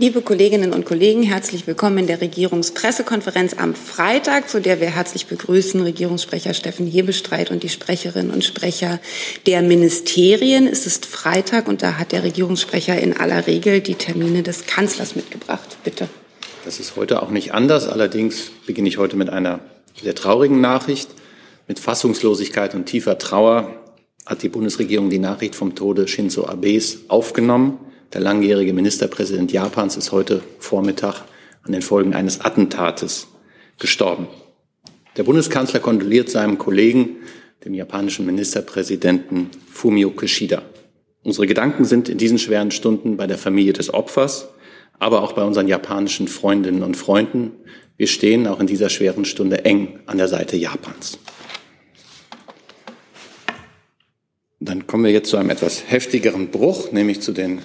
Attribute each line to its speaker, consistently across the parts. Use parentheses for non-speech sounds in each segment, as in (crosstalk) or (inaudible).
Speaker 1: Liebe Kolleginnen und Kollegen, herzlich willkommen in der Regierungspressekonferenz am Freitag, zu der wir herzlich begrüßen Regierungssprecher Steffen Hebestreit und die Sprecherinnen und Sprecher der Ministerien. Es ist Freitag und da hat der Regierungssprecher in aller Regel die Termine des Kanzlers mitgebracht. Bitte.
Speaker 2: Das ist heute auch nicht anders. Allerdings beginne ich heute mit einer sehr traurigen Nachricht. Mit Fassungslosigkeit und tiefer Trauer hat die Bundesregierung die Nachricht vom Tode Shinzo Abes aufgenommen. Der langjährige Ministerpräsident Japans ist heute Vormittag an den Folgen eines Attentates gestorben. Der Bundeskanzler kondoliert seinem Kollegen, dem japanischen Ministerpräsidenten Fumio Kishida. Unsere Gedanken sind in diesen schweren Stunden bei der Familie des Opfers, aber auch bei unseren japanischen Freundinnen und Freunden. Wir stehen auch in dieser schweren Stunde eng an der Seite Japans. Dann kommen wir jetzt zu einem etwas heftigeren Bruch, nämlich zu den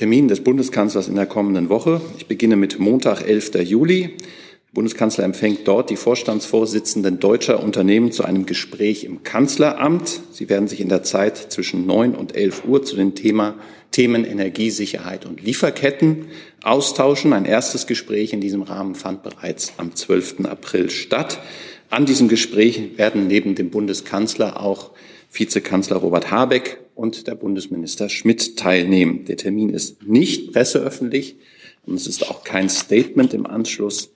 Speaker 2: Termin des Bundeskanzlers in der kommenden Woche. Ich beginne mit Montag, 11. Juli. Der Bundeskanzler empfängt dort die Vorstandsvorsitzenden deutscher Unternehmen zu einem Gespräch im Kanzleramt. Sie werden sich in der Zeit zwischen 9 und 11 Uhr zu den Thema, Themen Energiesicherheit und Lieferketten austauschen. Ein erstes Gespräch in diesem Rahmen fand bereits am 12. April statt. An diesem Gespräch werden neben dem Bundeskanzler auch Vizekanzler Robert Habeck und der Bundesminister Schmidt teilnehmen. Der Termin ist nicht presseöffentlich und es ist auch kein Statement im Anschluss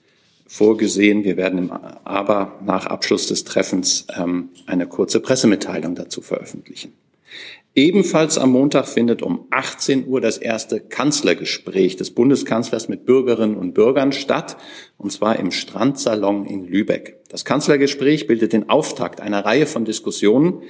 Speaker 2: vorgesehen. Wir werden aber nach Abschluss des Treffens ähm, eine kurze Pressemitteilung dazu veröffentlichen. Ebenfalls am Montag findet um 18 Uhr das erste Kanzlergespräch des Bundeskanzlers mit Bürgerinnen und Bürgern statt, und zwar im Strandsalon in Lübeck. Das Kanzlergespräch bildet den Auftakt einer Reihe von Diskussionen,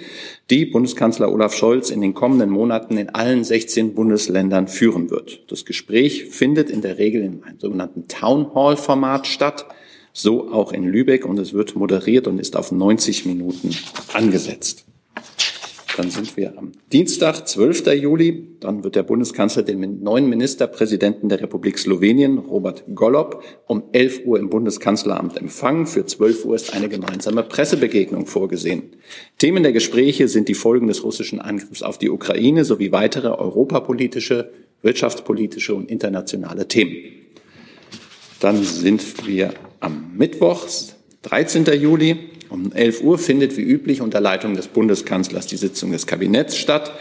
Speaker 2: die Bundeskanzler Olaf Scholz in den kommenden Monaten in allen 16 Bundesländern führen wird. Das Gespräch findet in der Regel in einem sogenannten Town Hall Format statt, so auch in Lübeck, und es wird moderiert und ist auf 90 Minuten angesetzt. Dann sind wir am Dienstag, 12. Juli. Dann wird der Bundeskanzler den neuen Ministerpräsidenten der Republik Slowenien, Robert Golob, um 11 Uhr im Bundeskanzleramt empfangen. Für 12 Uhr ist eine gemeinsame Pressebegegnung vorgesehen. Themen der Gespräche sind die Folgen des russischen Angriffs auf die Ukraine sowie weitere europapolitische, wirtschaftspolitische und internationale Themen. Dann sind wir am Mittwoch, 13. Juli. Um 11 Uhr findet wie üblich unter Leitung des Bundeskanzlers die Sitzung des Kabinetts statt.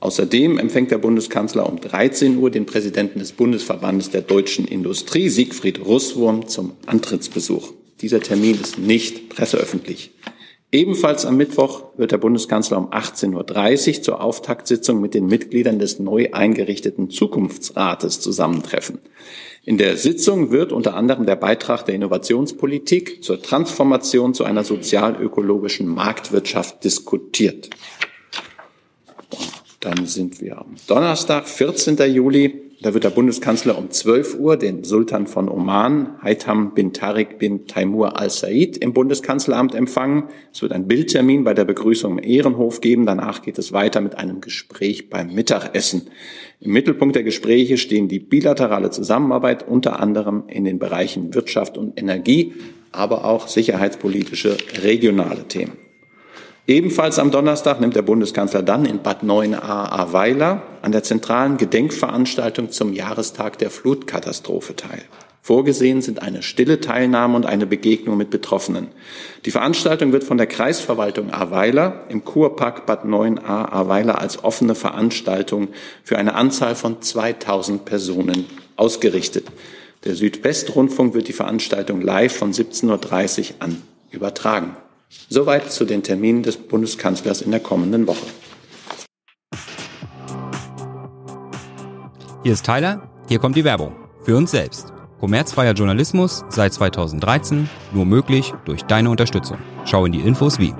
Speaker 2: Außerdem empfängt der Bundeskanzler um 13 Uhr den Präsidenten des Bundesverbandes der deutschen Industrie, Siegfried Russwurm, zum Antrittsbesuch. Dieser Termin ist nicht presseöffentlich. Ebenfalls am Mittwoch wird der Bundeskanzler um 18.30 Uhr zur Auftaktsitzung mit den Mitgliedern des neu eingerichteten Zukunftsrates zusammentreffen. In der Sitzung wird unter anderem der Beitrag der Innovationspolitik zur Transformation zu einer sozial-ökologischen Marktwirtschaft diskutiert. Dann sind wir am Donnerstag, 14. Juli. Da wird der Bundeskanzler um 12 Uhr den Sultan von Oman, Haitham bin Tariq bin Taimur al-Said, im Bundeskanzleramt empfangen. Es wird ein Bildtermin bei der Begrüßung im Ehrenhof geben. Danach geht es weiter mit einem Gespräch beim Mittagessen. Im Mittelpunkt der Gespräche stehen die bilaterale Zusammenarbeit, unter anderem in den Bereichen Wirtschaft und Energie, aber auch sicherheitspolitische regionale Themen. Ebenfalls am Donnerstag nimmt der Bundeskanzler dann in Bad 9a Ahrweiler an der zentralen Gedenkveranstaltung zum Jahrestag der Flutkatastrophe teil. Vorgesehen sind eine stille Teilnahme und eine Begegnung mit Betroffenen. Die Veranstaltung wird von der Kreisverwaltung Ahrweiler im Kurpark Bad 9a Ahrweiler als offene Veranstaltung für eine Anzahl von 2000 Personen ausgerichtet. Der Südwestrundfunk wird die Veranstaltung live von 17.30 Uhr an übertragen. Soweit zu den Terminen des Bundeskanzlers in der kommenden Woche.
Speaker 3: Hier ist Tyler, hier kommt die Werbung. Für uns selbst. Kommerzfreier Journalismus seit 2013, nur möglich durch deine Unterstützung. Schau in die Infos wie.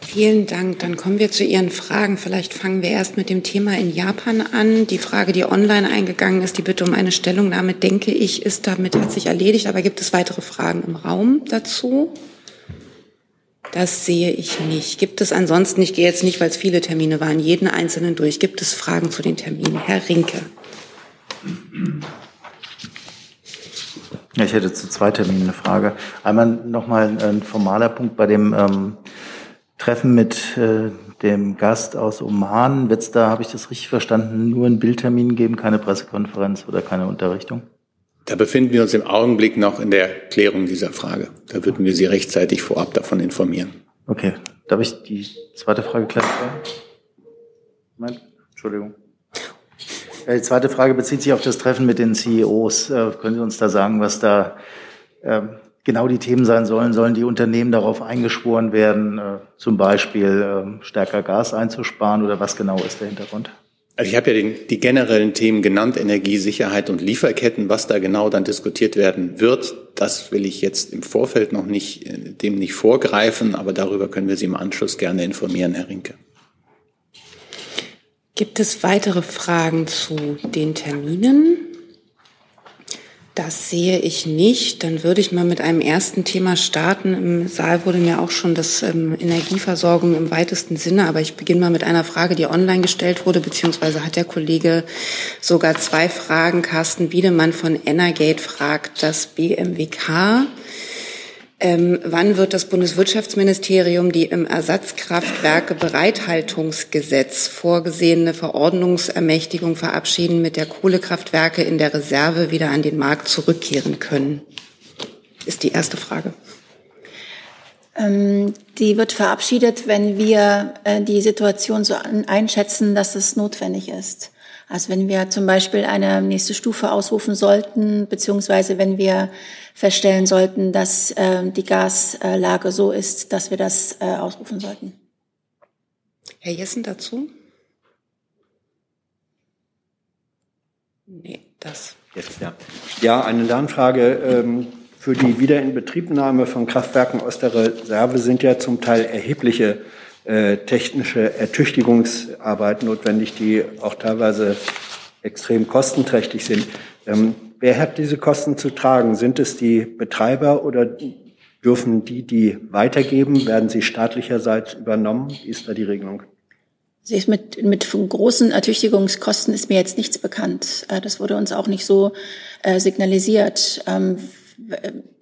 Speaker 1: Vielen Dank. Dann kommen wir zu Ihren Fragen. Vielleicht fangen wir erst mit dem Thema in Japan an. Die Frage, die online eingegangen ist, die Bitte um eine Stellungnahme, denke ich, ist damit, hat sich erledigt. Aber gibt es weitere Fragen im Raum dazu? Das sehe ich nicht. Gibt es ansonsten, ich gehe jetzt nicht, weil es viele Termine waren, jeden einzelnen durch. Gibt es Fragen zu den Terminen? Herr Rinke.
Speaker 4: Ja, ich hätte zu zwei Terminen eine Frage. Einmal nochmal ein formaler Punkt bei dem ähm, Treffen mit äh, dem Gast aus Oman, wird es da, habe ich das richtig verstanden, nur einen Bildtermin geben, keine Pressekonferenz oder keine Unterrichtung?
Speaker 2: Da befinden wir uns im Augenblick noch in der Klärung dieser Frage. Da würden wir Sie rechtzeitig vorab davon informieren.
Speaker 4: Okay. Darf ich die zweite Frage klären? Nein? Entschuldigung. Die zweite Frage bezieht sich auf das Treffen mit den CEOs. Äh, können Sie uns da sagen, was da ähm, genau die Themen sein sollen? Sollen die Unternehmen darauf eingeschworen werden, äh, zum Beispiel ähm, stärker Gas einzusparen oder was genau ist der Hintergrund?
Speaker 2: Also ich habe ja den, die generellen Themen genannt, Energiesicherheit und Lieferketten. Was da genau dann diskutiert werden wird, das will ich jetzt im Vorfeld noch nicht, äh, dem nicht vorgreifen, aber darüber können wir Sie im Anschluss gerne informieren, Herr Rinke.
Speaker 1: Gibt es weitere Fragen zu den Terminen? Das sehe ich nicht. Dann würde ich mal mit einem ersten Thema starten. Im Saal wurde mir auch schon das ähm, Energieversorgung im weitesten Sinne, aber ich beginne mal mit einer Frage, die online gestellt wurde, beziehungsweise hat der Kollege sogar zwei Fragen. Carsten Wiedemann von Energate fragt das BMWK ähm, wann wird das Bundeswirtschaftsministerium die im Ersatzkraftwerke-Bereithaltungsgesetz vorgesehene Verordnungsermächtigung verabschieden, mit der Kohlekraftwerke in der Reserve wieder an den Markt zurückkehren können? Ist die erste Frage.
Speaker 5: Ähm, die wird verabschiedet, wenn wir äh, die Situation so einschätzen, dass es notwendig ist. Also wenn wir zum Beispiel eine nächste Stufe ausrufen sollten, beziehungsweise wenn wir feststellen sollten, dass äh, die Gaslage so ist, dass wir das äh, ausrufen sollten.
Speaker 1: Herr Jessen dazu? Nee, das.
Speaker 6: Jetzt, ja. ja, eine Lernfrage. Ähm, für die Wiederinbetriebnahme von Kraftwerken aus der Reserve sind ja zum Teil erhebliche äh, technische Ertüchtigungsarbeit notwendig, die auch teilweise extrem kostenträchtig sind. Ähm, wer hat diese Kosten zu tragen? Sind es die Betreiber oder dürfen die, die weitergeben, werden sie staatlicherseits übernommen? Wie ist da die Regelung?
Speaker 5: Mit, mit großen Ertüchtigungskosten ist mir jetzt nichts bekannt. Äh, das wurde uns auch nicht so äh, signalisiert.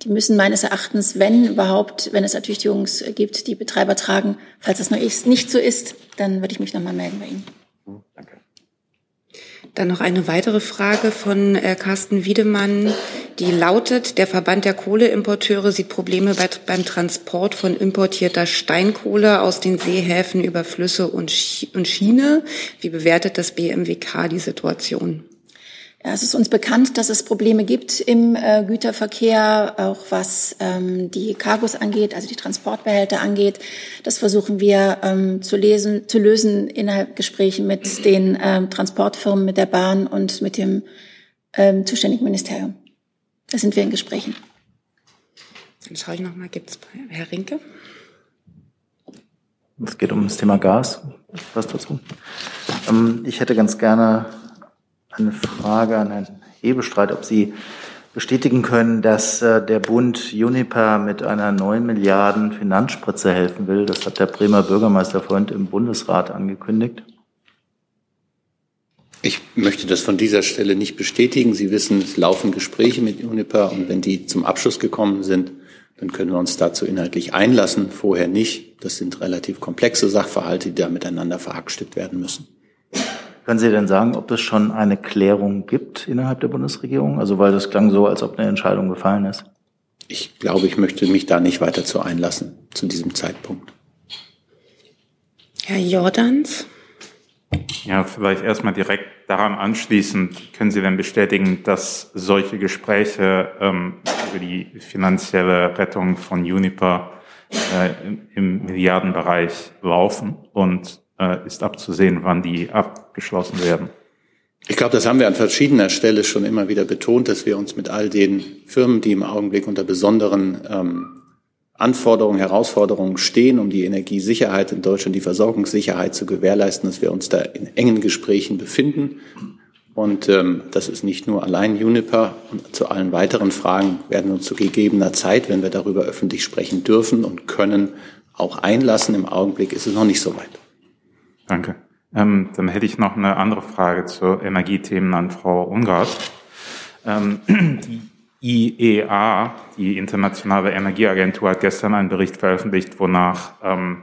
Speaker 5: Die müssen meines Erachtens, wenn überhaupt, wenn es Ertüchtigungs gibt, die Betreiber tragen. Falls das noch nicht so ist, dann würde ich mich nochmal melden bei Ihnen.
Speaker 1: Danke. Dann noch eine weitere Frage von äh, Carsten Wiedemann, die lautet, der Verband der Kohleimporteure sieht Probleme bei, beim Transport von importierter Steinkohle aus den Seehäfen über Flüsse und, Schiene. Wie bewertet das BMWK die Situation?
Speaker 5: Ja, es ist uns bekannt, dass es Probleme gibt im äh, Güterverkehr, auch was ähm, die Cargos angeht, also die Transportbehälter angeht. Das versuchen wir ähm, zu, lesen, zu lösen innerhalb Gesprächen mit den ähm, Transportfirmen, mit der Bahn und mit dem ähm, zuständigen Ministerium. Da sind wir in Gesprächen.
Speaker 1: Dann schaue ich nochmal, gibt es Herr Rinke?
Speaker 4: Es geht um das Thema Gas. Was dazu? Ähm, ich hätte ganz gerne eine Frage an Herrn Hebestreit, ob Sie bestätigen können, dass äh, der Bund Juniper mit einer 9 Milliarden Finanzspritze helfen will. Das hat der Bremer Bürgermeisterfreund im Bundesrat angekündigt.
Speaker 2: Ich möchte das von dieser Stelle nicht bestätigen. Sie wissen, es laufen Gespräche mit Juniper und wenn die zum Abschluss gekommen sind, dann können wir uns dazu inhaltlich einlassen. Vorher nicht. Das sind relativ komplexe Sachverhalte, die da miteinander verhackstückt werden müssen.
Speaker 4: Können Sie denn sagen, ob es schon eine Klärung gibt innerhalb der Bundesregierung? Also weil das klang so, als ob eine Entscheidung gefallen ist.
Speaker 2: Ich glaube, ich möchte mich da nicht weiter zu einlassen zu diesem Zeitpunkt.
Speaker 1: Herr Jordans?
Speaker 7: Ja, vielleicht erstmal direkt daran anschließend. Können Sie denn bestätigen, dass solche Gespräche ähm, über die finanzielle Rettung von Juniper äh, im Milliardenbereich laufen und ist abzusehen, wann die abgeschlossen werden.
Speaker 2: Ich glaube, das haben wir an verschiedener Stelle schon immer wieder betont, dass wir uns mit all den Firmen, die im Augenblick unter besonderen ähm, Anforderungen, Herausforderungen stehen, um die Energiesicherheit in Deutschland, die Versorgungssicherheit zu gewährleisten, dass wir uns da in engen Gesprächen befinden. Und ähm, das ist nicht nur allein Juniper. Und zu allen weiteren Fragen werden wir uns zu gegebener Zeit, wenn wir darüber öffentlich sprechen dürfen und können, auch einlassen. Im Augenblick ist es noch nicht so weit.
Speaker 7: Danke. Ähm, dann hätte ich noch eine andere Frage zu Energiethemen an Frau Ungart. Ähm, die IEA, die Internationale Energieagentur, hat gestern einen Bericht veröffentlicht, wonach ähm,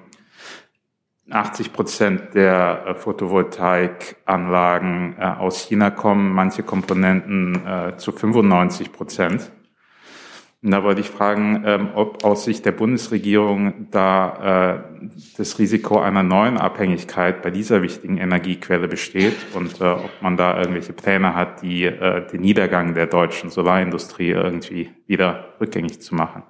Speaker 7: 80 Prozent der äh, Photovoltaikanlagen äh, aus China kommen, manche Komponenten äh, zu 95 Prozent. Da wollte ich fragen, ähm, ob aus Sicht der Bundesregierung da äh, das Risiko einer neuen Abhängigkeit bei dieser wichtigen Energiequelle besteht und äh, ob man da irgendwelche Pläne hat, die, äh, den Niedergang der deutschen Solarindustrie irgendwie wieder rückgängig zu machen.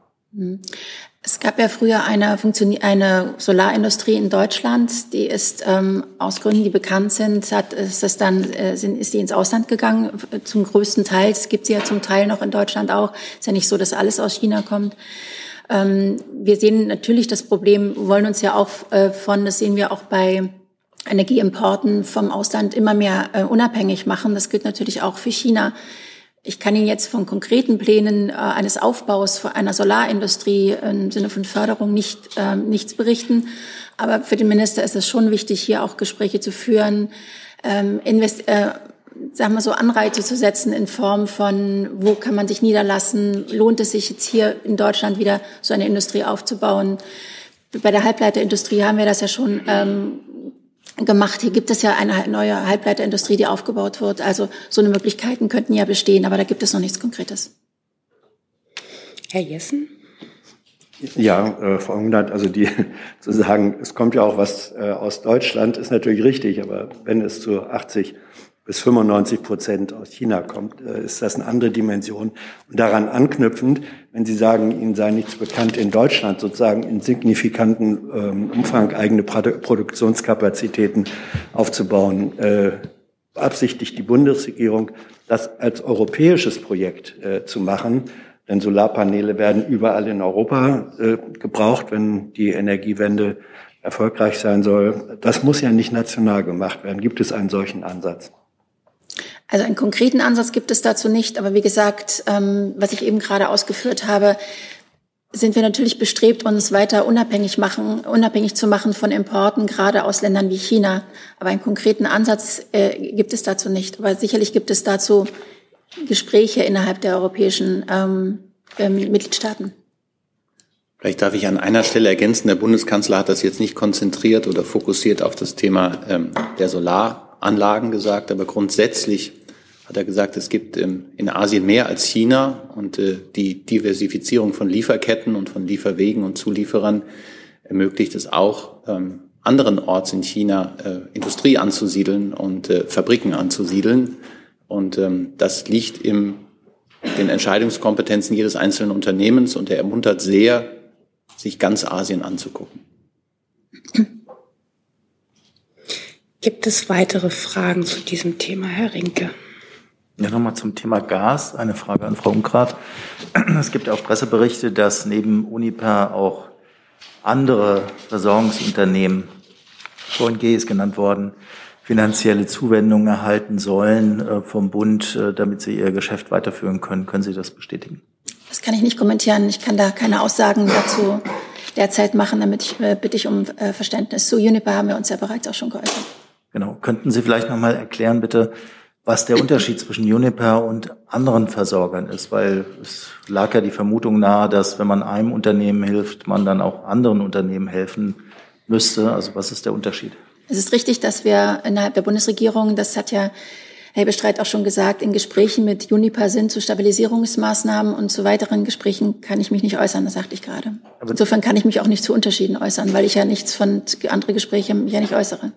Speaker 5: Es gab ja früher eine, eine Solarindustrie in Deutschland, die ist ähm, aus Gründen, die bekannt sind, hat, ist das dann äh, sind, ist die ins Ausland gegangen. Zum größten Teil, es gibt sie ja zum Teil noch in Deutschland auch. Ist ja nicht so, dass alles aus China kommt. Ähm, wir sehen natürlich das Problem, wollen uns ja auch äh, von, das sehen wir auch bei Energieimporten vom Ausland immer mehr äh, unabhängig machen. Das gilt natürlich auch für China. Ich kann Ihnen jetzt von konkreten Plänen äh, eines Aufbaus einer Solarindustrie im Sinne von Förderung nicht, äh, nichts berichten. Aber für den Minister ist es schon wichtig, hier auch Gespräche zu führen, ähm, invest äh, sagen wir so, Anreize zu setzen in Form von, wo kann man sich niederlassen? Lohnt es sich jetzt hier in Deutschland wieder so eine Industrie aufzubauen? Bei der Halbleiterindustrie haben wir das ja schon ähm, gemacht. Hier gibt es ja eine neue Halbleiterindustrie, die aufgebaut wird. Also so eine Möglichkeiten könnten ja bestehen, aber da gibt es noch nichts Konkretes.
Speaker 1: Herr Jessen?
Speaker 6: Ja, äh, Frau Unglert, also die (laughs) zu sagen, es kommt ja auch was äh, aus Deutschland, ist natürlich richtig, aber wenn es zu 80 bis 95 Prozent aus China kommt, äh, ist das eine andere Dimension. Und daran anknüpfend, wenn Sie sagen, Ihnen sei nichts bekannt in Deutschland, sozusagen in signifikanten ähm, Umfang eigene Produktionskapazitäten aufzubauen, äh, beabsichtigt die Bundesregierung, das als europäisches Projekt äh, zu machen. Denn Solarpaneele werden überall in Europa gebraucht, wenn die Energiewende erfolgreich sein soll. Das muss ja nicht national gemacht werden. Gibt es einen solchen Ansatz?
Speaker 5: Also einen konkreten Ansatz gibt es dazu nicht, aber wie gesagt, ähm, was ich eben gerade ausgeführt habe, sind wir natürlich bestrebt, uns weiter unabhängig machen, unabhängig zu machen von Importen, gerade aus Ländern wie China. Aber einen konkreten Ansatz äh, gibt es dazu nicht. Aber sicherlich gibt es dazu Gespräche innerhalb der europäischen ähm, ähm, Mitgliedstaaten.
Speaker 2: Vielleicht darf ich an einer Stelle ergänzen, der Bundeskanzler hat das jetzt nicht konzentriert oder fokussiert auf das Thema ähm, der Solaranlagen gesagt, aber grundsätzlich hat er gesagt, es gibt ähm, in Asien mehr als China und äh, die Diversifizierung von Lieferketten und von Lieferwegen und Zulieferern ermöglicht es auch, ähm, anderen Orts in China äh, Industrie anzusiedeln und äh, Fabriken anzusiedeln. Und ähm, das liegt in den Entscheidungskompetenzen jedes einzelnen Unternehmens und er ermuntert sehr, sich ganz Asien anzugucken.
Speaker 1: Gibt es weitere Fragen zu diesem Thema, Herr Rinke?
Speaker 4: Ja, nochmal zum Thema Gas. Eine Frage an Frau Unkrath. Es gibt ja auch Presseberichte, dass neben Uniper auch andere Versorgungsunternehmen, VNG ist genannt worden, finanzielle Zuwendungen erhalten sollen äh, vom Bund, äh, damit sie ihr Geschäft weiterführen können. Können Sie das bestätigen?
Speaker 5: Das kann ich nicht kommentieren. Ich kann da keine Aussagen dazu derzeit machen. Damit ich, äh, bitte ich um Verständnis. Zu Uniper haben wir uns ja bereits auch schon geäußert.
Speaker 4: Genau. Könnten Sie vielleicht noch mal erklären, bitte, was der Unterschied zwischen Uniper und anderen Versorgern ist, weil es lag ja die Vermutung nahe, dass wenn man einem Unternehmen hilft, man dann auch anderen Unternehmen helfen müsste. Also was ist der Unterschied?
Speaker 5: Es ist richtig, dass wir innerhalb der Bundesregierung, das hat ja Herr Bestreit auch schon gesagt, in Gesprächen mit Uniper sind zu Stabilisierungsmaßnahmen und zu weiteren Gesprächen kann ich mich nicht äußern, das sagte ich gerade. Aber Insofern kann ich mich auch nicht zu Unterschieden äußern, weil ich ja nichts von andere Gespräche mich ja nicht äußere.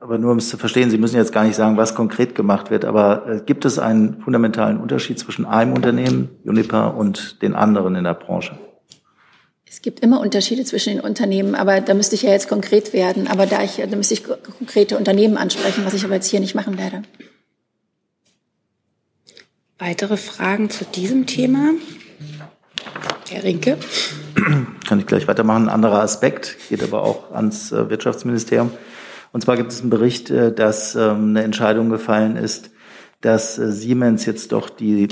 Speaker 4: Aber nur um es zu verstehen, Sie müssen jetzt gar nicht sagen, was konkret gemacht wird, aber äh, gibt es einen fundamentalen Unterschied zwischen einem Unternehmen, Uniper, und den anderen in der Branche?
Speaker 5: Es gibt immer Unterschiede zwischen den Unternehmen, aber da müsste ich ja jetzt konkret werden. Aber da, ich, da müsste ich konkrete Unternehmen ansprechen, was ich aber jetzt hier nicht machen werde.
Speaker 1: Weitere Fragen zu diesem Thema? Herr Rinke?
Speaker 4: Kann ich gleich weitermachen. Ein anderer Aspekt geht aber auch ans äh, Wirtschaftsministerium. Und zwar gibt es einen Bericht, äh, dass ähm, eine Entscheidung gefallen ist, dass äh, Siemens jetzt doch die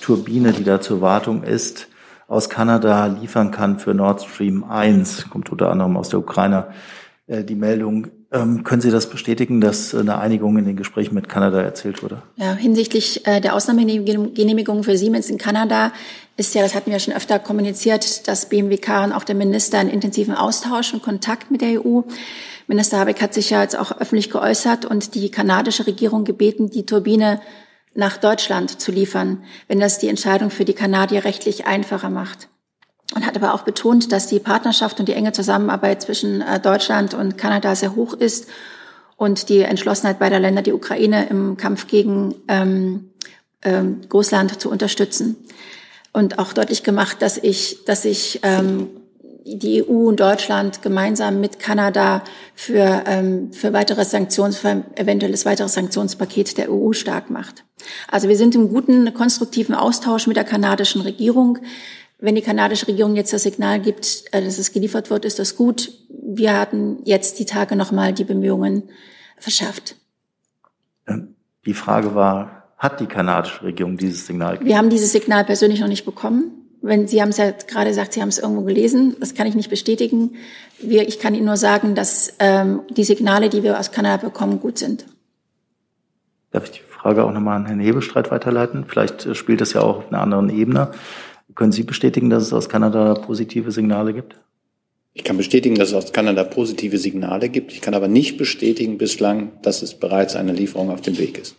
Speaker 4: Turbine, die da zur Wartung ist, aus Kanada liefern kann für Nord Stream 1, kommt unter anderem aus der Ukraine. Äh, die Meldung Ähm, können Sie das bestätigen, dass eine Einigung in den Gesprächen mit Kanada erzielt wurde?
Speaker 5: Ja, hinsichtlich äh, der Ausnahmegenehmigung für Siemens in Kanada ist ja, das hatten wir schon öfter kommuniziert, dass BMWK und auch der Minister einen intensiven Austausch und Kontakt mit der EU. Minister Habeck hat sich ja jetzt auch öffentlich geäußert und die kanadische Regierung gebeten, die Turbine nach Deutschland zu liefern, wenn das die Entscheidung für die Kanadier rechtlich einfacher macht und hat aber auch betont, dass die Partnerschaft und die enge Zusammenarbeit zwischen äh, Deutschland und Kanada sehr hoch ist und die Entschlossenheit beider Länder, die Ukraine im Kampf gegen ähm, ähm, Russland zu unterstützen. Und auch deutlich gemacht, dass ich, dass ich ähm, die EU und Deutschland gemeinsam mit Kanada für, ähm, für weiteres Sanktions, für eventuelles weiteres Sanktionspaket der EU stark macht. Also wir sind im guten, konstruktiven Austausch mit der kanadischen Regierung. Wenn die kanadische Regierung jetzt das Signal gibt, äh, dass es geliefert wird, ist das gut. Wir hatten jetzt die Tage nochmal die Bemühungen verschärft.
Speaker 4: Ähm, die Frage war, hat die kanadische Regierung dieses Signal
Speaker 5: gegeben? Wir haben dieses Signal persönlich noch nicht bekommen. Wenn Sie haben es ja gerade gesagt, Sie haben es irgendwo gelesen. Das kann ich nicht bestätigen. Wir, ich kann Ihnen nur sagen, dass ähm, die Signale, die wir aus Kanada bekommen, gut sind.
Speaker 4: Darf ich die Frage auch nochmal an Herrn Hebestreit weiterleiten? Vielleicht äh, spielt das ja auch auf einer anderen Ebene. Können Sie bestätigen, dass es aus Kanada positive Signale gibt?
Speaker 2: Ich kann bestätigen, dass es aus Kanada positive Signale gibt. Ich kann aber nicht bestätigen bislang, dass es bereits eine Lieferung auf dem Weg ist.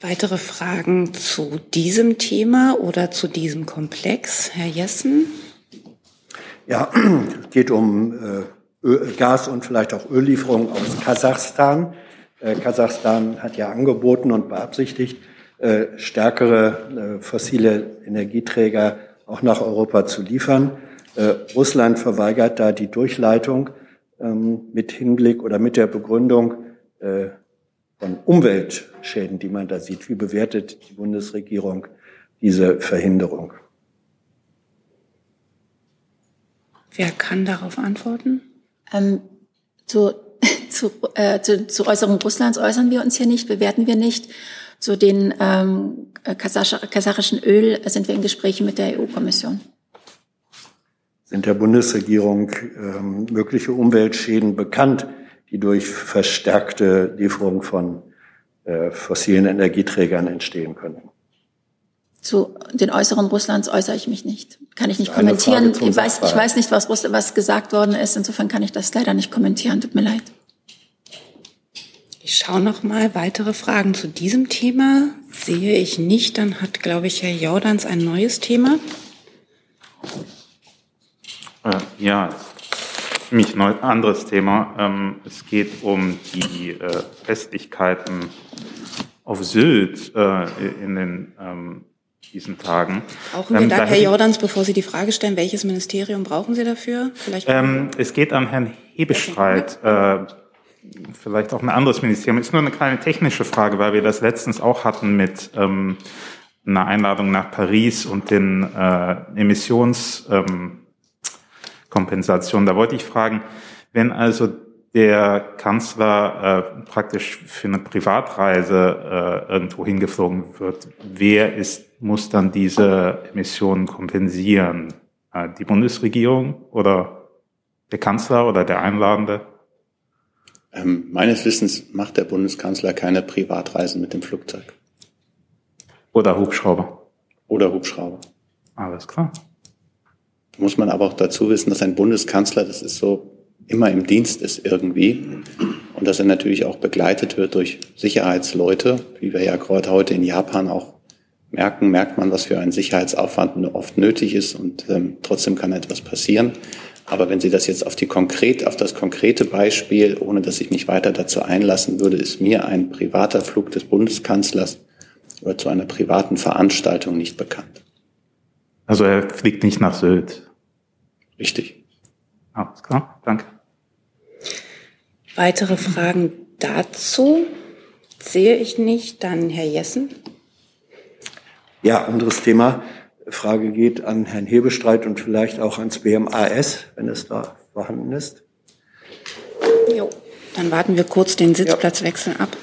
Speaker 1: Weitere Fragen zu diesem Thema oder zu diesem Komplex? Herr Jessen?
Speaker 6: Ja, es (clears throat) geht um äh, Öl, Gas und vielleicht auch Öllieferungen aus Kasachstan. Äh, Kasachstan hat ja angeboten und beabsichtigt, äh, stärkere äh, fossile Energieträger auch nach Europa zu liefern. Äh, Russland verweigert da die Durchleitung ähm, mit Hinblick oder mit der Begründung von Umweltschäden, die man da sieht. Wie bewertet die Bundesregierung diese Verhinderung?
Speaker 1: Wer kann darauf antworten?
Speaker 5: Ähm, zu, (laughs) zu, äh, zu, zu Äußerungen Russlands äußern wir uns hier nicht, bewerten wir nicht. Zu den ähm, kasachischen Öl sind wir in Gesprächen mit der EU-Kommission.
Speaker 6: Sind der Bundesregierung ähm, mögliche Umweltschäden bekannt, die durch verstärkte Lieferung von äh, fossilen Energieträgern entstehen könnten?
Speaker 5: Zu den Äußerungen Russlands äußere ich mich nicht. Kann ich nicht kommentieren. Ich weiß, ich weiß nicht, was, Russland, was gesagt worden ist. Insofern kann ich das leider nicht kommentieren. Tut mir leid.
Speaker 1: Ich schaue noch mal weitere Fragen zu diesem Thema. Sehe ich nicht. Dann hat, glaube ich, Herr Jordans ein neues Thema.
Speaker 7: Äh, ja, ziemlich neu, anderes Thema. Ähm, es geht um die äh, Festlichkeiten auf Sylt äh, in den ähm, diesen Tagen.
Speaker 1: Brauchen wir ähm, da, Herr Jordans, bevor Sie die Frage stellen, welches Ministerium brauchen Sie dafür?
Speaker 7: Vielleicht ähm, es geht an Herrn Hebestreit. Okay. Äh, vielleicht auch ein anderes Ministerium. Ist nur eine kleine technische Frage, weil wir das letztens auch hatten mit ähm, einer Einladung nach Paris und den äh, Emissionskompensation. Ähm, da wollte ich fragen, wenn also der Kanzler äh, praktisch für eine Privatreise äh, irgendwo hingeflogen wird, wer ist, muss dann diese Emissionen kompensieren? Äh, die Bundesregierung oder der Kanzler oder der Einladende?
Speaker 2: Ähm, meines Wissens macht der Bundeskanzler keine Privatreisen mit dem Flugzeug.
Speaker 7: Oder Hubschrauber.
Speaker 2: Oder Hubschrauber.
Speaker 7: Alles klar.
Speaker 2: Da muss man aber auch dazu wissen, dass ein Bundeskanzler, das ist so, immer im Dienst ist irgendwie. Und dass er natürlich auch begleitet wird durch Sicherheitsleute, wie wir ja gerade heute in Japan auch merken, merkt man, was für ein Sicherheitsaufwand oft nötig ist und ähm, trotzdem kann etwas passieren. Aber wenn Sie das jetzt auf, die konkret, auf das konkrete Beispiel, ohne dass ich mich weiter dazu einlassen würde, ist mir ein privater Flug des Bundeskanzlers oder zu einer privaten Veranstaltung nicht bekannt.
Speaker 7: Also er fliegt nicht nach Sylt.
Speaker 2: Richtig.
Speaker 7: Alles klar, danke.
Speaker 1: Weitere Fragen dazu sehe ich nicht. Dann Herr Jessen.
Speaker 6: Ja, anderes Thema. Frage geht an Herrn Hebestreit und vielleicht auch ans BMAS, wenn es da vorhanden ist.
Speaker 1: Jo, dann warten wir kurz den Sitzplatzwechsel ja. ab.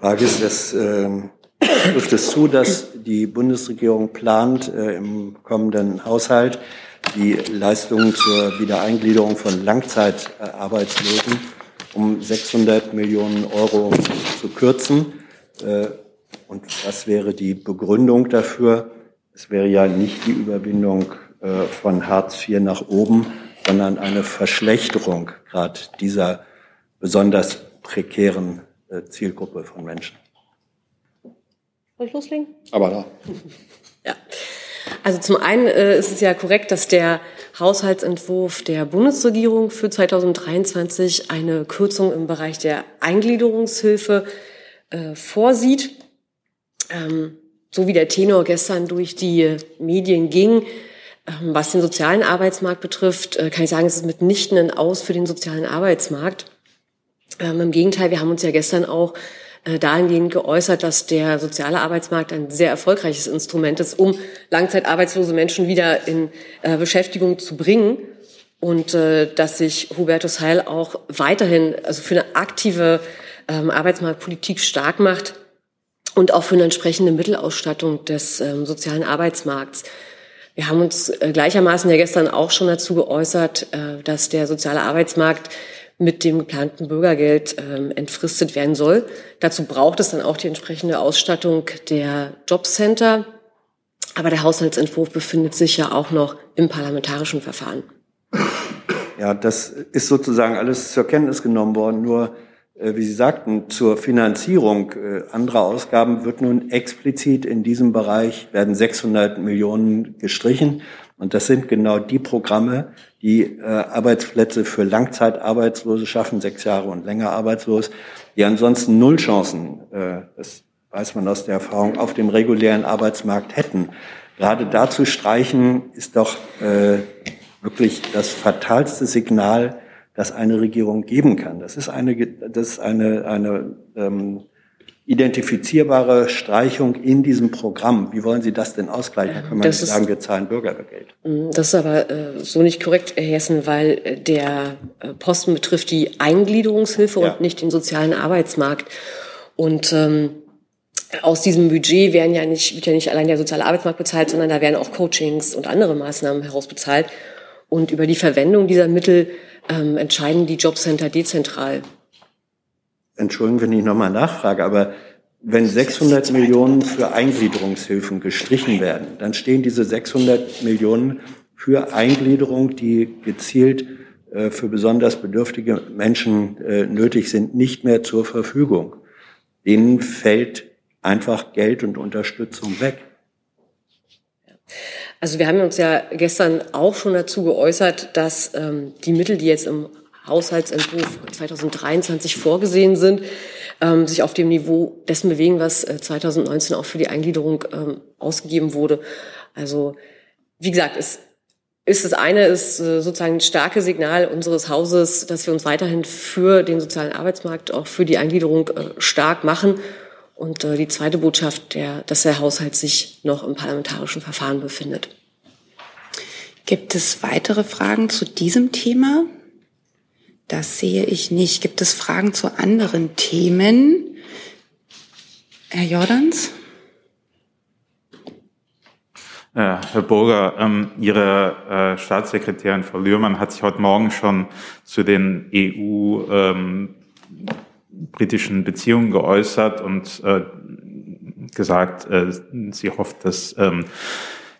Speaker 6: Frage ist, dass ähm, trifft es zu, dass die Bundesregierung plant, äh, im kommenden Haushalt die Leistungen zur Wiedereingliederung von Langzeitarbeitslosen um 600 Millionen Euro zu kürzen. Äh, und was wäre die Begründung dafür? Es wäre ja nicht die Überwindung äh, von Hartz IV nach oben, sondern eine Verschlechterung gerade dieser besonders prekären Zielgruppe von Menschen.
Speaker 8: Soll ich loslegen?
Speaker 2: Aber da. (laughs)
Speaker 8: Ja. Also zum einen äh, ist es ja korrekt, dass der Haushaltsentwurf der Bundesregierung für 2023 eine Kürzung im Bereich der Eingliederungshilfe äh, vorsieht. Ähm, so wie der Tenor gestern durch die Medien ging, ähm, was den sozialen Arbeitsmarkt betrifft, äh, kann ich sagen, es ist mitnichten ein Aus für den sozialen Arbeitsmarkt. Ähm, Im Gegenteil, wir haben uns ja gestern auch dahingehend geäußert, dass der soziale Arbeitsmarkt ein sehr erfolgreiches Instrument ist, um langzeitarbeitslose Menschen wieder in äh, Beschäftigung zu bringen und äh, dass sich Hubertus Heil auch weiterhin also für eine aktive ähm, Arbeitsmarktpolitik stark macht und auch für eine entsprechende Mittelausstattung des ähm, sozialen Arbeitsmarkts. Wir haben uns gleichermaßen ja gestern auch schon dazu geäußert, dass der soziale Arbeitsmarkt mit dem geplanten Bürgergeld ähm, entfristet werden soll. Dazu braucht es dann auch die entsprechende Ausstattung der Jobcenter. Aber der Haushaltsentwurf befindet sich ja auch noch im parlamentarischen Verfahren.
Speaker 6: Ja, das ist sozusagen alles zur Kenntnis genommen worden. Nur, äh, wie Sie sagten, zur Finanzierung äh, anderer Ausgaben wird nun explizit in diesem Bereich werden 600 Millionen gestrichen. Und das sind genau die Programme, die äh, Arbeitsplätze für Langzeitarbeitslose schaffen, sechs Jahre und länger arbeitslos, die ansonsten null Chancen, äh, das weiß man aus der Erfahrung, auf dem regulären Arbeitsmarkt hätten. Gerade dazu streichen ist doch äh, wirklich das fatalste Signal, das eine Regierung geben kann. Das ist eine, das ist eine, eine ähm, identifizierbare Streichung in diesem Programm. Wie wollen Sie das denn ausgleichen? Da kann man das nicht sagen, wir zahlen Bürgergeld.
Speaker 8: Mm, das ist aber äh, so nicht korrekt, Herr Hessen, weil äh, der äh, Posten betrifft die Eingliederungshilfe ja. und nicht den sozialen Arbeitsmarkt. Und ähm, aus diesem Budget werden ja nicht, wird ja nicht allein der soziale Arbeitsmarkt bezahlt, sondern da werden auch Coachings und andere Maßnahmen herausbezahlt. Und über die Verwendung dieser Mittel ähm, entscheiden die Jobcenter dezentral
Speaker 6: entschuldigen, wenn ich nochmal nachfrage, aber wenn 600 Millionen für Eingliederungshilfen gestrichen werden, dann stehen diese 600 Millionen für Eingliederung, die gezielt äh, für besonders bedürftige Menschen äh, nötig sind, nicht mehr zur Verfügung. Denen fällt einfach Geld und Unterstützung weg.
Speaker 8: Also wir haben uns ja gestern auch schon dazu geäußert, dass ähm, die Mittel, die jetzt im Haushaltsentwurf 2023 vorgesehen sind, ähm, sich auf dem Niveau dessen bewegen, was äh, 2019 auch für die Eingliederung ähm, ausgegeben wurde. Also wie gesagt, es ist das eine ist äh, sozusagen ein starkes Signal unseres Hauses, dass wir uns weiterhin für den sozialen Arbeitsmarkt, auch für die Eingliederung äh, stark machen. Und äh, die zweite Botschaft, der, dass der Haushalt sich noch im parlamentarischen Verfahren befindet.
Speaker 1: Gibt es weitere Fragen zu diesem Thema? Das sehe ich nicht. Gibt es Fragen zu anderen Themen? Herr Jordans?
Speaker 7: Äh, Herr Burger, ähm, Ihre äh, Staatssekretärin Frau Lührmann hat sich heute Morgen schon zu den EU-britischen ähm, Beziehungen geäußert und äh, gesagt, äh, sie hofft, dass ähm,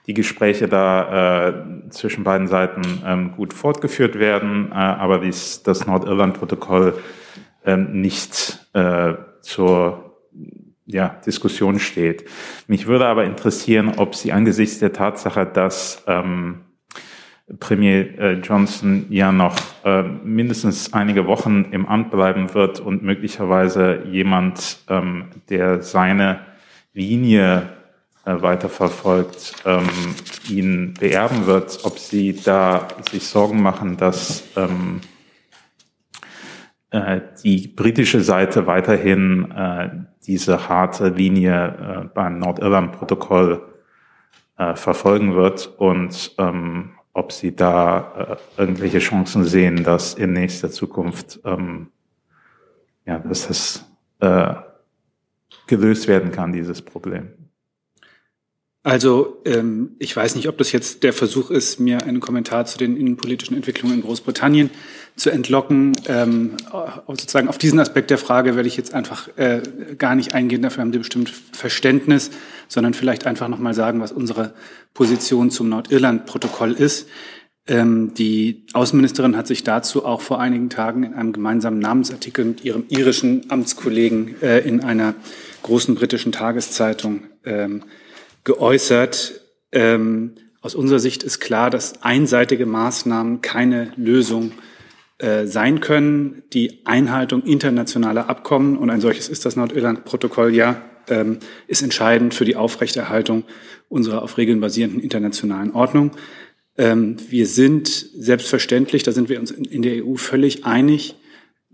Speaker 7: die Gespräche da äh, zwischen beiden Seiten ähm, gut fortgeführt werden, äh, aber dies, das Nordirland-Protokoll ähm, nicht äh, zur ja, Diskussion steht. Mich würde aber interessieren, ob Sie angesichts der Tatsache, dass ähm, Premier äh, Johnson ja noch äh, mindestens einige Wochen im Amt bleiben wird und möglicherweise jemand, ähm, der seine Linie weiterverfolgt, ähm, ihn beerben wird, ob Sie da sich Sorgen machen, dass ähm, äh, die britische Seite weiterhin äh, diese harte Linie äh, beim Nordirland-Protokoll äh, verfolgen wird und ähm, ob Sie da äh, irgendwelche Chancen sehen, dass in nächster Zukunft ähm, ja, dass es äh, gelöst werden kann, dieses Problem?
Speaker 9: Also ähm, ich weiß nicht, ob das jetzt der Versuch ist, mir einen Kommentar zu den innenpolitischen Entwicklungen in Großbritannien zu entlocken. Ähm, sozusagen auf diesen Aspekt der Frage werde ich jetzt einfach äh, gar nicht eingehen. Dafür haben Sie bestimmt Verständnis, sondern vielleicht einfach noch mal sagen, was unsere Position zum Nordirland-Protokoll ist. Ähm, die Außenministerin hat sich dazu auch vor einigen Tagen in einem gemeinsamen Namensartikel mit ihrem irischen Amtskollegen äh, in einer großen britischen Tageszeitung ähm, geäußert. Ähm, aus unserer Sicht ist klar, dass einseitige Maßnahmen keine Lösung äh, sein können. Die Einhaltung internationaler Abkommen, und ein solches ist das Nordirland-Protokoll ja, ähm, ist entscheidend für die Aufrechterhaltung unserer auf Regeln basierenden internationalen Ordnung. Ähm, wir sind selbstverständlich, da sind wir uns in, in der EU völlig einig,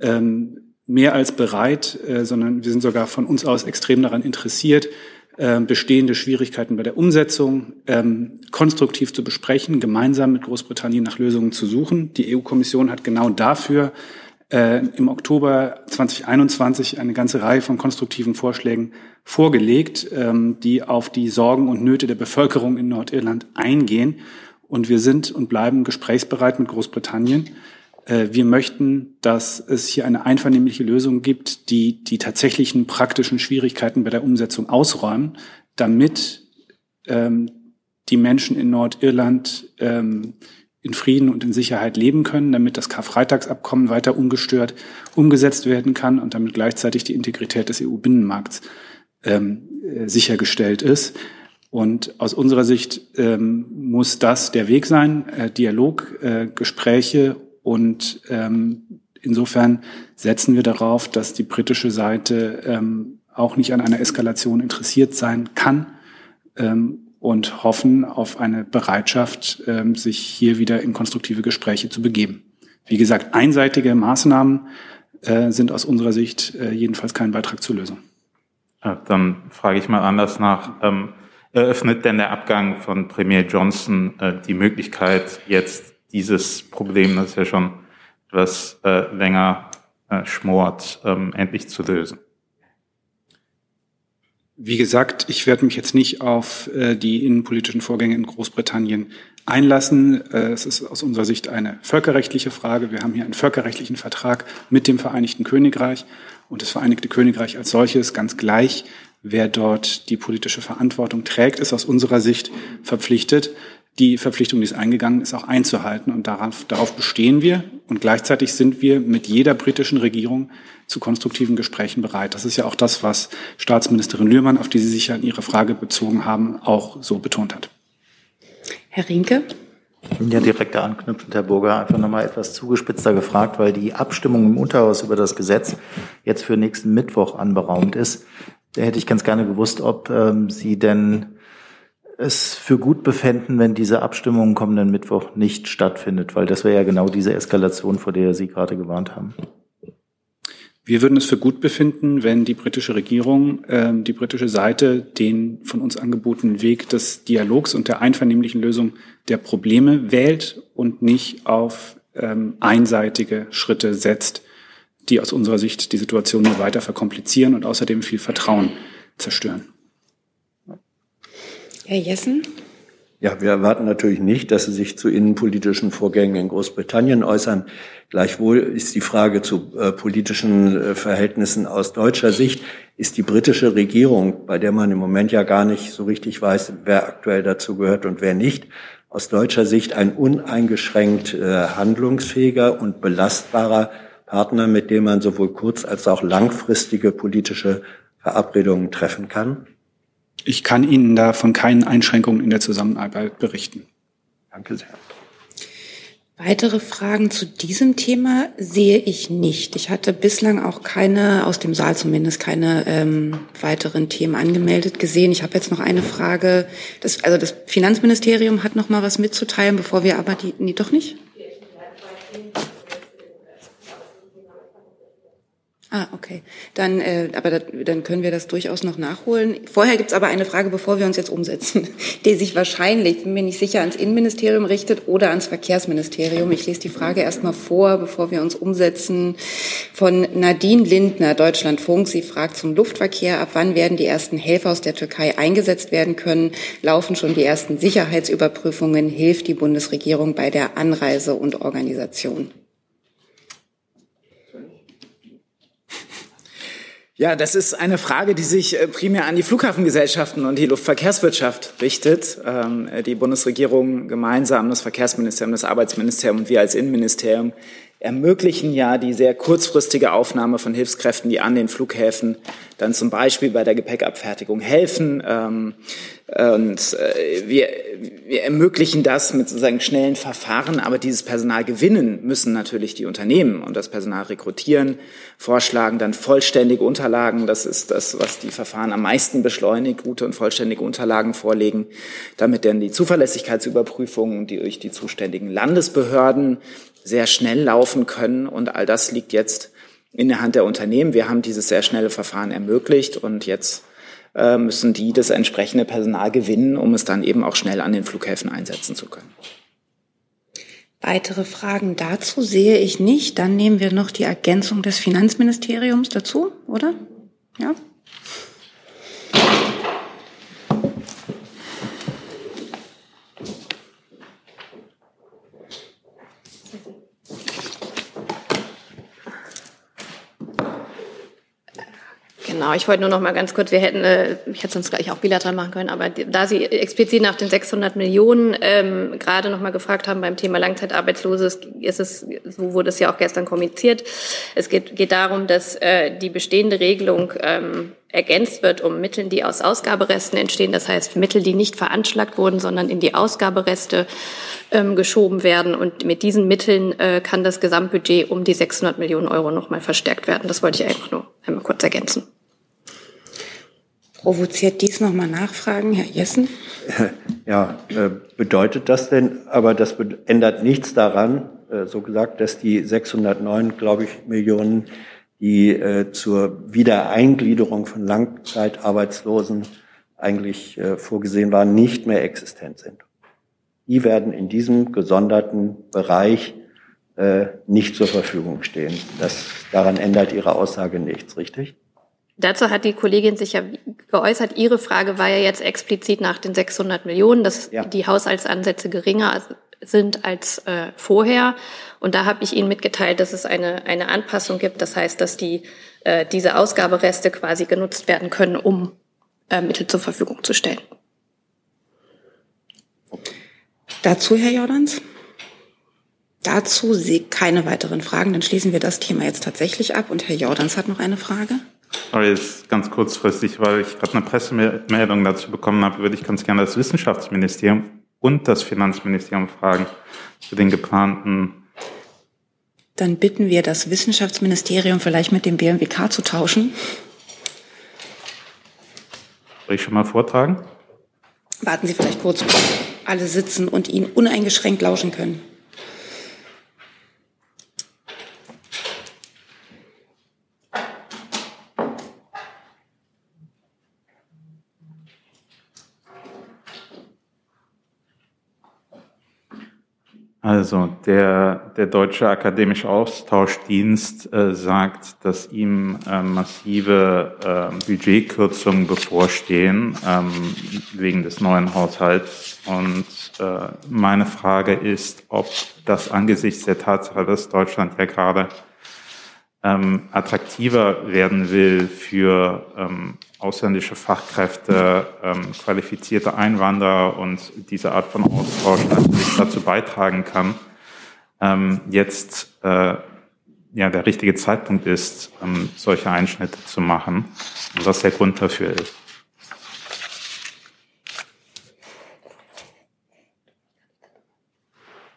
Speaker 9: ähm, mehr als bereit, äh, sondern wir sind sogar von uns aus extrem daran interessiert, ähm, bestehende Schwierigkeiten bei der Umsetzung ähm, konstruktiv zu besprechen, gemeinsam mit Großbritannien nach Lösungen zu suchen. Die EU-Kommission hat genau dafür äh, im Oktober 2021 eine ganze Reihe von konstruktiven Vorschlägen vorgelegt, ähm, die auf die Sorgen und Nöte der Bevölkerung in Nordirland eingehen. Und wir sind und bleiben gesprächsbereit mit Großbritannien. Äh, wir möchten, dass es hier eine einvernehmliche Lösung gibt, die die tatsächlichen praktischen Schwierigkeiten bei der Umsetzung ausräumen, damit ähm, die Menschen in Nordirland ähm, in Frieden und in Sicherheit leben können, damit das Karfreitagsabkommen weiter ungestört umgesetzt werden kann und damit gleichzeitig die Integrität des EU-Binnenmarkts ähm, äh, sichergestellt ist. Und aus unserer Sicht ähm, muss das der Weg sein, äh, Dialog, äh, Gespräche und ähm, insofern setzen wir darauf, dass die britische Seite ähm, auch nicht an einer Eskalation interessiert sein kann ähm, und hoffen auf eine Bereitschaft, ähm, sich hier wieder in konstruktive Gespräche zu begeben. Wie gesagt, einseitige Maßnahmen äh, sind aus unserer Sicht äh, jedenfalls kein Beitrag zur Lösung.
Speaker 7: Dann frage ich mal anders nach. Ähm, eröffnet denn der Abgang von Premier Johnson äh, die Möglichkeit, jetzt dieses Problem, das ja schon etwas äh, länger äh, schmort, ähm, endlich zu lösen?
Speaker 9: Wie gesagt, ich werde mich jetzt nicht auf äh, die innenpolitischen Vorgänge in Großbritannien einlassen. Äh, es ist aus unserer Sicht eine völkerrechtliche Frage. Wir haben hier einen völkerrechtlichen Vertrag mit dem Vereinigten Königreich und das Vereinigte Königreich als solches ganz gleich, wer dort die politische Verantwortung trägt, ist aus unserer Sicht verpflichtet, die Verpflichtung, die es eingegangen ist, auch einzuhalten. Und darauf, darauf bestehen wir. Und gleichzeitig sind wir mit jeder britischen Regierung zu konstruktiven Gesprächen bereit. Das ist ja auch das, was Staatsministerin Lührmann, auf die Sie sich ja in Ihre Frage bezogen haben, auch so betont hat.
Speaker 1: Herr Rinke?
Speaker 4: Ja, direkt anknüpfend, Herr Burger, einfach nochmal etwas zugespitzter gefragt, weil die Abstimmung im Unterhaus über das Gesetz jetzt für nächsten Mittwoch anberaumt ist. Da hätte ich ganz gerne gewusst, ob ähm, Sie denn es für gut befänden, wenn diese Abstimmung kommenden Mittwoch nicht stattfindet, weil das wäre ja genau diese Eskalation, vor der Sie gerade gewarnt haben.
Speaker 9: Wir würden es für gut befinden, wenn die britische Regierung, äh, die britische Seite den von uns angebotenen Weg des Dialogs und der einvernehmlichen Lösung der Probleme wählt und nicht auf ähm, einseitige Schritte setzt, die aus unserer Sicht die Situation nur weiter verkomplizieren und außerdem viel Vertrauen zerstören.
Speaker 1: Herr Jessen?
Speaker 6: Ja, wir erwarten natürlich nicht, dass Sie sich zu innenpolitischen Vorgängen in Großbritannien äußern. Gleichwohl ist die Frage zu äh, politischen äh, Verhältnissen aus deutscher Sicht, ist die britische Regierung, bei der man im Moment ja gar nicht so richtig weiß, wer aktuell dazu gehört und wer nicht, aus deutscher Sicht ein uneingeschränkt äh, handlungsfähiger und belastbarer Partner, mit dem man sowohl kurz- als auch langfristige politische Verabredungen treffen kann?
Speaker 9: Ich kann Ihnen da von keinen Einschränkungen in der Zusammenarbeit berichten.
Speaker 6: Danke sehr.
Speaker 1: Weitere Fragen zu diesem Thema sehe ich nicht. Ich hatte bislang auch keine, aus dem Saal zumindest, keine ähm, weiteren Themen angemeldet gesehen. Ich habe jetzt noch eine Frage. Das, also das Finanzministerium hat noch mal was mitzuteilen, bevor wir aber die, nee, doch nicht? Ah, okay. Dann, äh, aber das, dann können wir das durchaus noch nachholen. Vorher gibt's aber eine Frage, bevor wir uns jetzt umsetzen, (laughs) die sich wahrscheinlich, bin mir nicht sicher, ans Innenministerium richtet oder ans Verkehrsministerium. Ich lese die Frage erstmal vor, bevor wir uns umsetzen. Von Nadine Lindner, Deutschlandfunk. Sie fragt zum Luftverkehr, ab wann werden die ersten Helfer aus der Türkei eingesetzt werden können? Laufen schon die ersten Sicherheitsüberprüfungen? Hilft die Bundesregierung bei der Anreise und Organisation?
Speaker 10: Ja, das ist eine Frage, die sich äh, primär an die Flughafengesellschaften und die Luftverkehrswirtschaft richtet. Ähm, die Bundesregierung gemeinsam, das Verkehrsministerium, das Arbeitsministerium und wir als Innenministerium ermöglichen ja die sehr kurzfristige Aufnahme von Hilfskräften, die an den Flughäfen dann zum Beispiel bei der Gepäckabfertigung helfen. Ähm, und äh, wir, wir ermöglichen das mit sozusagen schnellen Verfahren, aber dieses Personal gewinnen müssen natürlich die Unternehmen und das Personal rekrutieren, vorschlagen dann vollständige Unterlagen. Das ist das, was die Verfahren am meisten beschleunigt, gute und vollständige Unterlagen vorlegen, damit dann die Zuverlässigkeitsüberprüfungen, die durch die zuständigen Landesbehörden sehr schnell laufen können. Und all das liegt jetzt in der Hand der Unternehmen. Wir haben dieses sehr schnelle Verfahren ermöglicht und jetzt äh, müssen die das entsprechende Personal gewinnen, um es dann eben auch schnell an den Flughäfen einsetzen zu können.
Speaker 1: Weitere Fragen dazu sehe ich nicht. Dann nehmen wir noch die Ergänzung des Finanzministeriums dazu, oder? Ja.
Speaker 11: Genau, ich wollte nur noch mal ganz kurz, wir hätten, äh, ich hätte sonst gleich auch bilateral machen können, aber da Sie explizit nach den 600 Millionen ähm, gerade noch mal gefragt haben beim Thema Langzeitarbeitslose, ist es, so wurde es ja auch gestern kommuniziert, es geht, geht darum, dass äh, die bestehende Regelung ähm, ergänzt wird um Mittel, die aus Ausgaberesten entstehen, das heißt Mittel, die nicht veranschlagt wurden, sondern in die Ausgabereste ähm, geschoben werden. Und mit diesen Mitteln äh, kann das Gesamtbudget um die 600 Millionen Euro noch mal verstärkt werden. Das wollte ich einfach nur einmal kurz ergänzen.
Speaker 1: Provoziert dies nochmal Nachfragen, Herr Jessen? (laughs)
Speaker 6: Ja, äh, bedeutet das denn, aber das ändert nichts daran, äh, so gesagt, dass die 609, glaube ich, Millionen, die äh, zur Wiedereingliederung von Langzeitarbeitslosen eigentlich vorgesehen waren, nicht mehr existent sind. Die werden in diesem gesonderten Bereich nicht zur Verfügung stehen. Das, daran ändert Ihre Aussage nichts, richtig?
Speaker 11: Dazu hat die Kollegin sich ja geäußert. Ihre Frage war ja jetzt explizit nach den 600 Millionen, dass ja. die Haushaltsansätze geringer sind als äh, vorher. Und da habe ich Ihnen mitgeteilt, dass es eine, eine Anpassung gibt. Das heißt, dass die, äh, diese Ausgabereste quasi genutzt werden können, um äh, Mittel zur Verfügung zu stellen.
Speaker 1: Dazu, Herr Jordans? Dazu sehe keine weiteren Fragen. Dann schließen wir das Thema jetzt tatsächlich ab. Und Herr Jordans hat noch eine Frage.
Speaker 7: Aber jetzt ganz kurzfristig, weil ich gerade eine Pressemeldung dazu bekommen habe, würde ich ganz gerne das Wissenschaftsministerium und das Finanzministerium fragen zu den geplanten.
Speaker 1: Dann bitten wir das Wissenschaftsministerium vielleicht mit dem BMWK zu tauschen.
Speaker 7: Soll ich schon mal vortragen?
Speaker 1: Warten Sie vielleicht kurz, bis alle sitzen und Ihnen uneingeschränkt lauschen können.
Speaker 7: Also der, der Deutsche Akademische Austauschdienst äh, sagt, dass ihm äh, massive äh, Budgetkürzungen bevorstehen ähm, wegen des neuen Haushalts. Und äh, meine Frage ist, ob das angesichts der Tatsache, dass Deutschland ja gerade ähm, attraktiver werden will für ähm, ausländische Fachkräfte, ähm, qualifizierte Einwanderer und diese Art von Austausch natürlich dazu beitragen kann, ähm, jetzt äh, ja der richtige Zeitpunkt ist, ähm, solche Einschnitte zu machen und was der Grund dafür ist.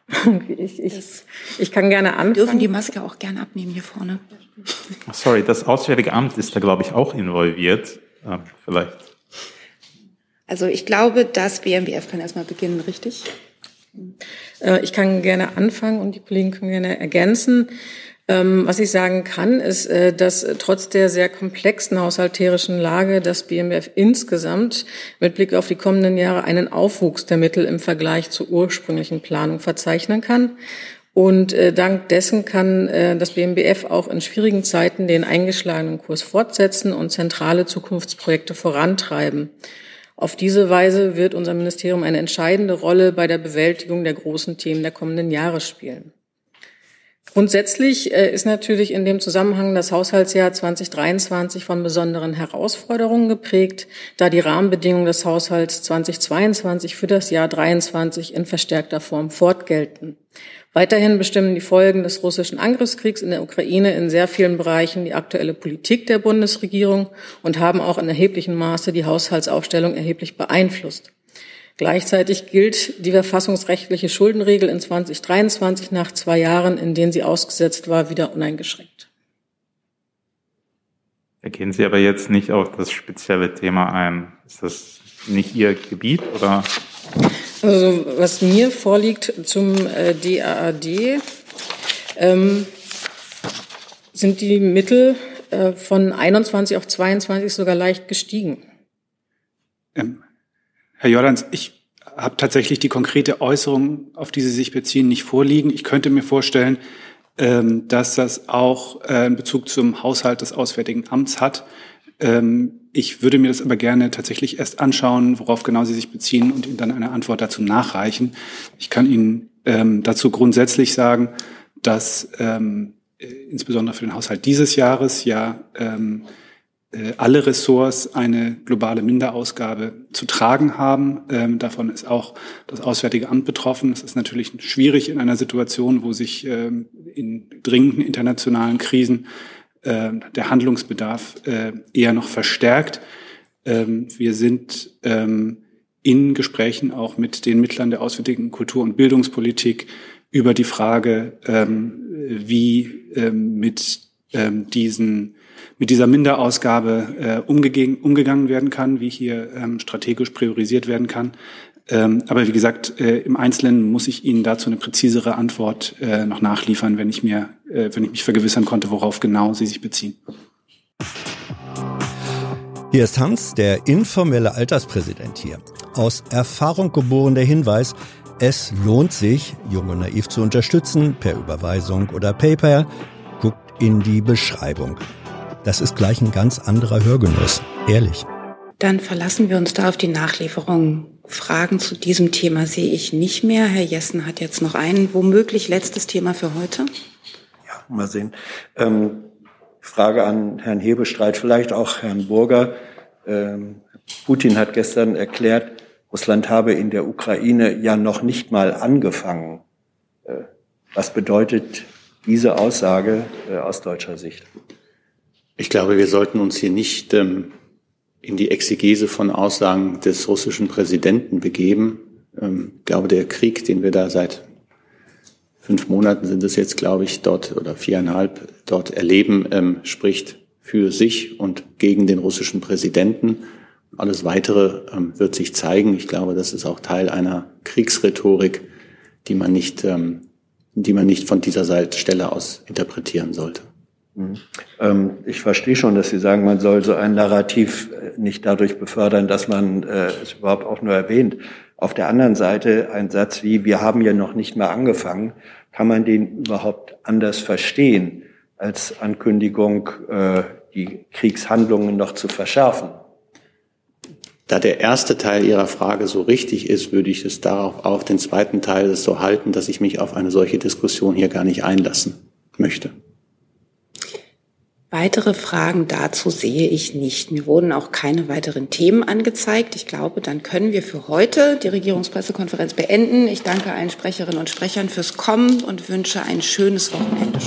Speaker 7: (laughs)
Speaker 1: Ich, ich, ich kann gerne anfangen. Wir dürfen die Maske auch gerne abnehmen hier vorne.
Speaker 7: Sorry, das Auswärtige Amt ist da, glaube ich, auch involviert. Ähm, vielleicht.
Speaker 1: Also ich glaube, das BMBF kann erstmal beginnen, richtig?
Speaker 12: Äh, ich kann gerne anfangen und die Kollegen können gerne ergänzen. Ähm, was ich sagen kann, ist, äh, dass trotz der sehr komplexen haushalterischen Lage das BMF insgesamt mit Blick auf die kommenden Jahre einen Aufwuchs der Mittel im Vergleich zur ursprünglichen Planung verzeichnen kann. Und äh, dank dessen kann äh, das BMBF auch in schwierigen Zeiten den eingeschlagenen Kurs fortsetzen und zentrale Zukunftsprojekte vorantreiben. Auf diese Weise wird unser Ministerium eine entscheidende Rolle bei der Bewältigung der großen Themen der kommenden Jahre spielen. Grundsätzlich äh, ist natürlich in dem Zusammenhang das Haushaltsjahr 2023 von besonderen Herausforderungen geprägt, da die Rahmenbedingungen des Haushalts 2022 für das Jahr 23 in verstärkter Form fortgelten. Weiterhin bestimmen die Folgen des russischen Angriffskriegs in der Ukraine in sehr vielen Bereichen die aktuelle Politik der Bundesregierung und haben auch in erheblichem Maße die Haushaltsaufstellung erheblich beeinflusst. Gleichzeitig gilt die verfassungsrechtliche Schuldenregel in 2023 nach zwei Jahren, in denen sie ausgesetzt war, wieder uneingeschränkt.
Speaker 7: Da gehen Sie aber jetzt nicht auf das spezielle Thema ein. Ist das nicht Ihr Gebiet oder?
Speaker 12: Also was mir vorliegt zum äh, DAAD, ähm, sind die Mittel äh, von 21 auf 22 sogar leicht gestiegen.
Speaker 9: Ähm, Herr Jordans, ich habe tatsächlich die konkrete Äußerung, auf die Sie sich beziehen, nicht vorliegen. Ich könnte mir vorstellen, ähm, dass das auch äh, in Bezug zum Haushalt des Auswärtigen Amts hat. Ähm, ich würde mir das aber gerne tatsächlich erst anschauen, worauf genau Sie sich beziehen und Ihnen dann eine Antwort dazu nachreichen. Ich kann Ihnen ähm, dazu grundsätzlich sagen, dass insbesondere für den Haushalt dieses Jahres ja alle Ressorts eine globale Minderausgabe zu tragen haben. Ähm, davon ist auch das Auswärtige Amt betroffen. Das ist natürlich schwierig in einer Situation, wo sich ähm, in dringenden internationalen Krisen äh, der Handlungsbedarf äh, eher noch verstärkt. Ähm, wir sind ähm, in Gesprächen auch mit den Mittlern der Auswärtigen Kultur- und Bildungspolitik über die Frage, ähm, wie ähm, mit diesen mit dieser Minderausgabe äh, umgegangen, werden kann, wie hier ähm, strategisch priorisiert werden kann. Ähm, aber wie gesagt, äh, im Einzelnen muss ich Ihnen dazu eine präzisere Antwort äh, noch nachliefern, wenn ich mir, äh, wenn ich mich vergewissern konnte, worauf genau Sie sich beziehen.
Speaker 13: Hier ist Hans, der informelle Alterspräsident hier. Aus Erfahrung geboren der Hinweis, es lohnt sich, Jung und Naiv zu unterstützen, per Überweisung oder PayPal. Guckt in die Beschreibung. Das ist gleich ein ganz anderer Hörgenuss. Ehrlich.
Speaker 1: Dann verlassen wir uns da auf die Nachlieferung. Fragen zu diesem Thema sehe ich nicht mehr. Herr Jessen hat jetzt noch ein womöglich letztes Thema für heute.
Speaker 6: Ja, mal sehen. Ähm, Frage an Herrn Hebestreit, vielleicht auch Herrn Burger. Ähm, Putin hat gestern erklärt, Russland habe in der Ukraine ja noch nicht mal angefangen. Äh, was bedeutet diese Aussage äh, aus deutscher Sicht?
Speaker 2: Ich glaube, wir sollten uns hier nicht ähm, in die Exegese von Aussagen des russischen Präsidenten begeben. Ähm, ich glaube, der Krieg, den wir da seit fünf Monaten sind es jetzt, glaube ich, dort oder viereinhalb dort erleben, ähm, spricht für sich und gegen den russischen Präsidenten. Alles Weitere ähm, wird sich zeigen. Ich glaube, das ist auch Teil einer Kriegsrhetorik, die man nicht, ähm, die man nicht von dieser Stelle aus interpretieren sollte.
Speaker 6: Mhm. Ähm, ich verstehe schon, dass Sie sagen, man soll so ein Narrativ äh, nicht dadurch befördern, dass man äh, es überhaupt auch nur erwähnt. Auf der anderen Seite ein Satz wie, wir haben ja noch nicht mal angefangen, kann man den überhaupt anders verstehen als Ankündigung, äh, die Kriegshandlungen noch zu verschärfen?
Speaker 2: Da der erste Teil Ihrer Frage so richtig ist, würde ich es darauf auf den zweiten Teil so halten, dass ich mich auf eine solche Diskussion hier gar nicht einlassen möchte.
Speaker 1: Weitere Fragen dazu sehe ich nicht. Mir wurden auch keine weiteren Themen angezeigt. Ich glaube, dann können wir für heute die Regierungspressekonferenz beenden. Ich danke allen Sprecherinnen und Sprechern fürs Kommen und wünsche ein schönes Wochenende.